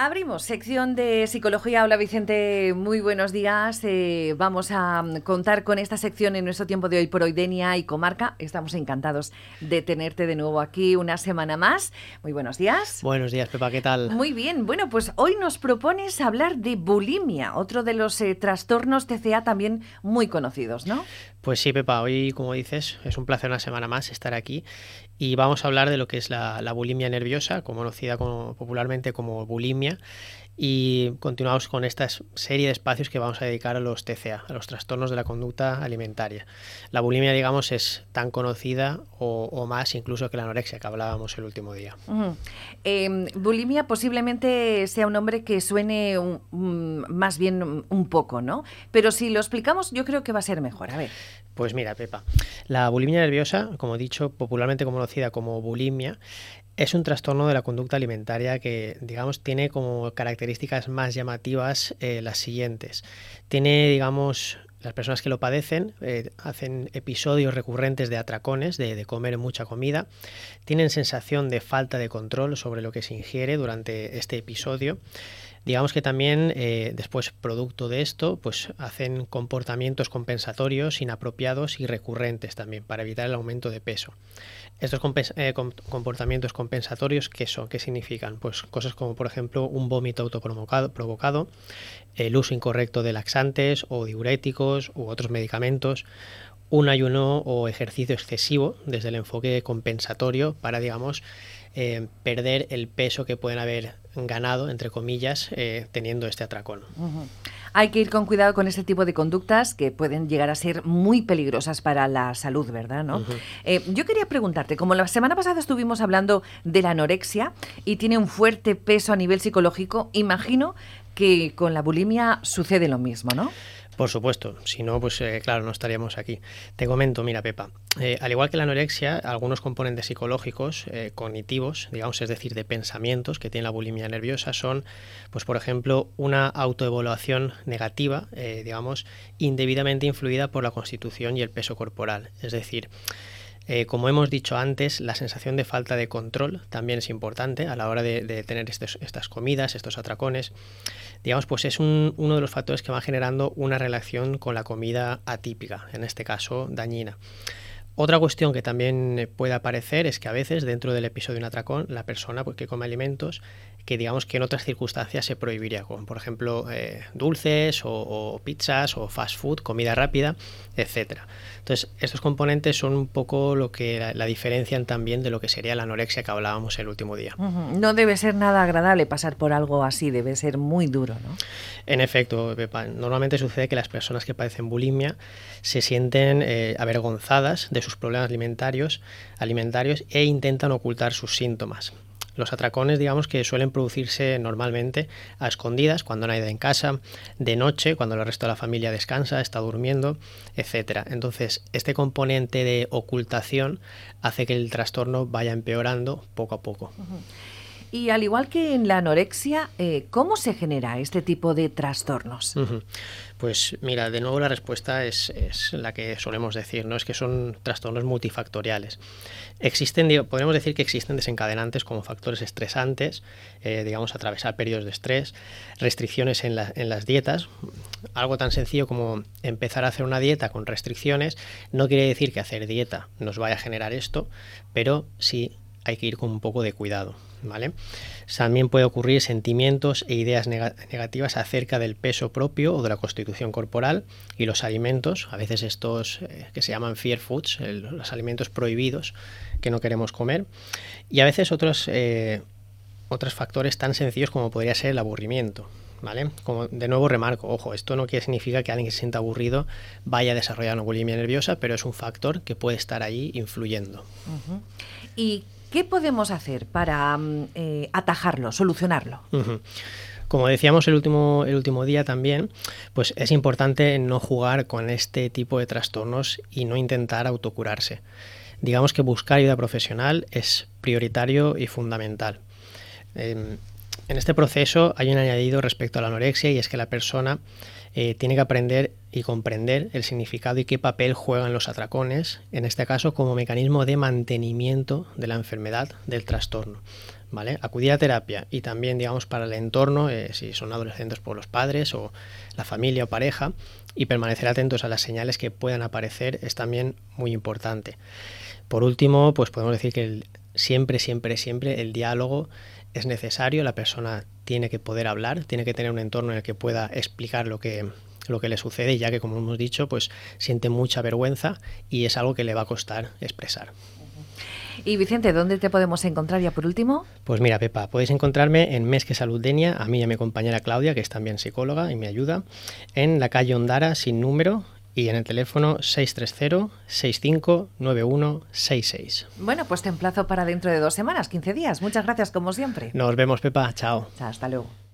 Abrimos sección de psicología. Hola Vicente, muy buenos días. Eh, vamos a mm, contar con esta sección en nuestro tiempo de hoy por hoy, Denia y Comarca. Estamos encantados de tenerte de nuevo aquí una semana más. Muy buenos días. Buenos días, Pepa, ¿qué tal? Muy bien. Bueno, pues hoy nos propones hablar de bulimia, otro de los eh, trastornos TCA también muy conocidos, ¿no? Pues sí, Pepa, hoy, como dices, es un placer una semana más estar aquí y vamos a hablar de lo que es la, bulimia nerviosa, conocida como, popularmente como bulimia, y continuamos con esta serie de espacios que vamos a dedicar a los TCA, a los trastornos de la conducta alimentaria. La bulimia, digamos, es tan conocida o, más incluso que la anorexia que hablábamos el último día. Em, bulimia posiblemente sea un nombre que suene más bien un poco, ¿no? Pero si lo explicamos, yo creo que va a ser mejor. A ver. Pues mira, Pepa, la bulimia nerviosa, como he dicho, popularmente conocida como bulimia, es un trastorno de la conducta alimentaria que, digamos, tiene como características más llamativas eh, las siguientes. Tiene, digamos, las personas que lo padecen eh, hacen episodios recurrentes de atracones, de, de, comer mucha comida, tienen sensación de falta de control sobre lo que se ingiere durante este episodio Digamos que también eh, después, producto de esto, pues hacen comportamientos compensatorios inapropiados y recurrentes también para evitar el aumento de peso. Estos eh, comportamientos compensatorios, ¿qué son? ¿Qué significan? Pues cosas como, por ejemplo, un vómito autoprovocado, provocado, el uso incorrecto de laxantes o diuréticos u otros medicamentos, un ayuno o ejercicio excesivo desde el enfoque compensatorio para, digamos, eh, perder el peso que pueden haber ganado, entre comillas, eh, teniendo este atracón. Hay que ir con cuidado con este tipo de conductas que pueden llegar a ser muy peligrosas para la salud, ¿verdad? ¿no? Eh, yo quería preguntarte, como la semana pasada estuvimos hablando de la anorexia y tiene un fuerte peso a nivel psicológico, imagino que con la bulimia sucede lo mismo, ¿no? Por supuesto, si no, pues eh, claro, no estaríamos aquí. Te comento, mira, Pepa, eh, al igual que la anorexia, algunos componentes psicológicos, eh, cognitivos, digamos, es decir, de pensamientos que tiene la bulimia nerviosa, son, pues por ejemplo, una autoevaluación negativa, digamos, indebidamente influida por la constitución y el peso corporal. Es decir, como hemos dicho antes, la sensación de falta de control también es importante a la hora de, tener estas comidas, estos atracones. Digamos, pues es uno de los factores que va generando una relación con la comida atípica, en este caso dañina. Otra cuestión que también puede aparecer es que a veces dentro del episodio de un atracón la persona pues, que come alimentos que digamos que en otras circunstancias se prohibiría, como por ejemplo eh, dulces o, pizzas o fast food, comida rápida, etcétera. Entonces, estos componentes son un poco lo que la, diferencian también de lo que sería la anorexia que hablábamos el último día. No debe ser nada agradable pasar por algo así, debe ser muy duro, ¿no? En efecto, Pepa, normalmente sucede que las personas que padecen bulimia se sienten eh, avergonzadas de sus problemas alimentarios, alimentarios e intentan ocultar sus síntomas. Los atracones, digamos que suelen producirse normalmente a escondidas, cuando no hay nadie en casa, de noche, cuando el resto de la familia descansa, está durmiendo, etc. Entonces, este componente de ocultación hace que el trastorno vaya empeorando poco a poco. Y al igual que en la anorexia, eh, ¿cómo se genera este tipo de trastornos? Pues mira, de nuevo la respuesta es, la que solemos decir, ¿no? Es que son trastornos multifactoriales. Existen, podemos decir que existen desencadenantes como factores estresantes, eh, digamos, atravesar periodos de estrés, restricciones en, en las dietas. Algo tan sencillo como empezar a hacer una dieta con restricciones no quiere decir que hacer dieta nos vaya a generar esto, pero sí hay que ir con un poco de cuidado. ¿vale? También puede ocurrir sentimientos e ideas negativas acerca del peso propio o de la constitución corporal y los alimentos, a veces estos eh, que se llaman fear foods, los alimentos prohibidos que no queremos comer, y a veces otros, eh, otros factores tan sencillos como podría ser el aburrimiento. ¿Vale? Como de nuevo remarco, ojo, esto no quiere significar que alguien que se sienta aburrido vaya a desarrollar una bulimia nerviosa, pero es un factor que puede estar ahí influyendo. ¿Y ¿Qué podemos hacer para mm, eh, atajarlo, solucionarlo? Como decíamos el último, el último día también, pues es importante no jugar con este tipo de trastornos y no intentar autocurarse. Digamos que buscar ayuda profesional es prioritario y fundamental. Em, en este proceso hay un añadido respecto a la anorexia y es que la persona eh, tiene que aprender y comprender el significado y qué papel juegan los atracones, en este caso como mecanismo de mantenimiento de la enfermedad, del trastorno. ¿Vale? Acudir a terapia y también, digamos, para el entorno, eh, si son adolescentes por los padres o la familia o pareja, y permanecer atentos a las señales que puedan aparecer es también muy importante. Por último, pues podemos decir que siempre, siempre, siempre el diálogo es necesario, la persona tiene que poder hablar, tiene que tener un entorno en el que pueda explicar lo que, lo que le sucede, ya que como hemos dicho, pues siente mucha vergüenza y es algo que le va a costar expresar. Y Vicente, ¿dónde te podemos encontrar ya por último? Pues mira, Pepa, podéis encontrarme en Mes que Salud Denia, a mí y a mi compañera Claudia, que es también psicóloga y me ayuda, en la calle Ondara sin número, y en el teléfono 630-659166. Bueno, pues te emplazo para dentro de dos semanas, 15 días. Muchas gracias, como siempre. Nos vemos, Pepa. Chao. Hasta luego.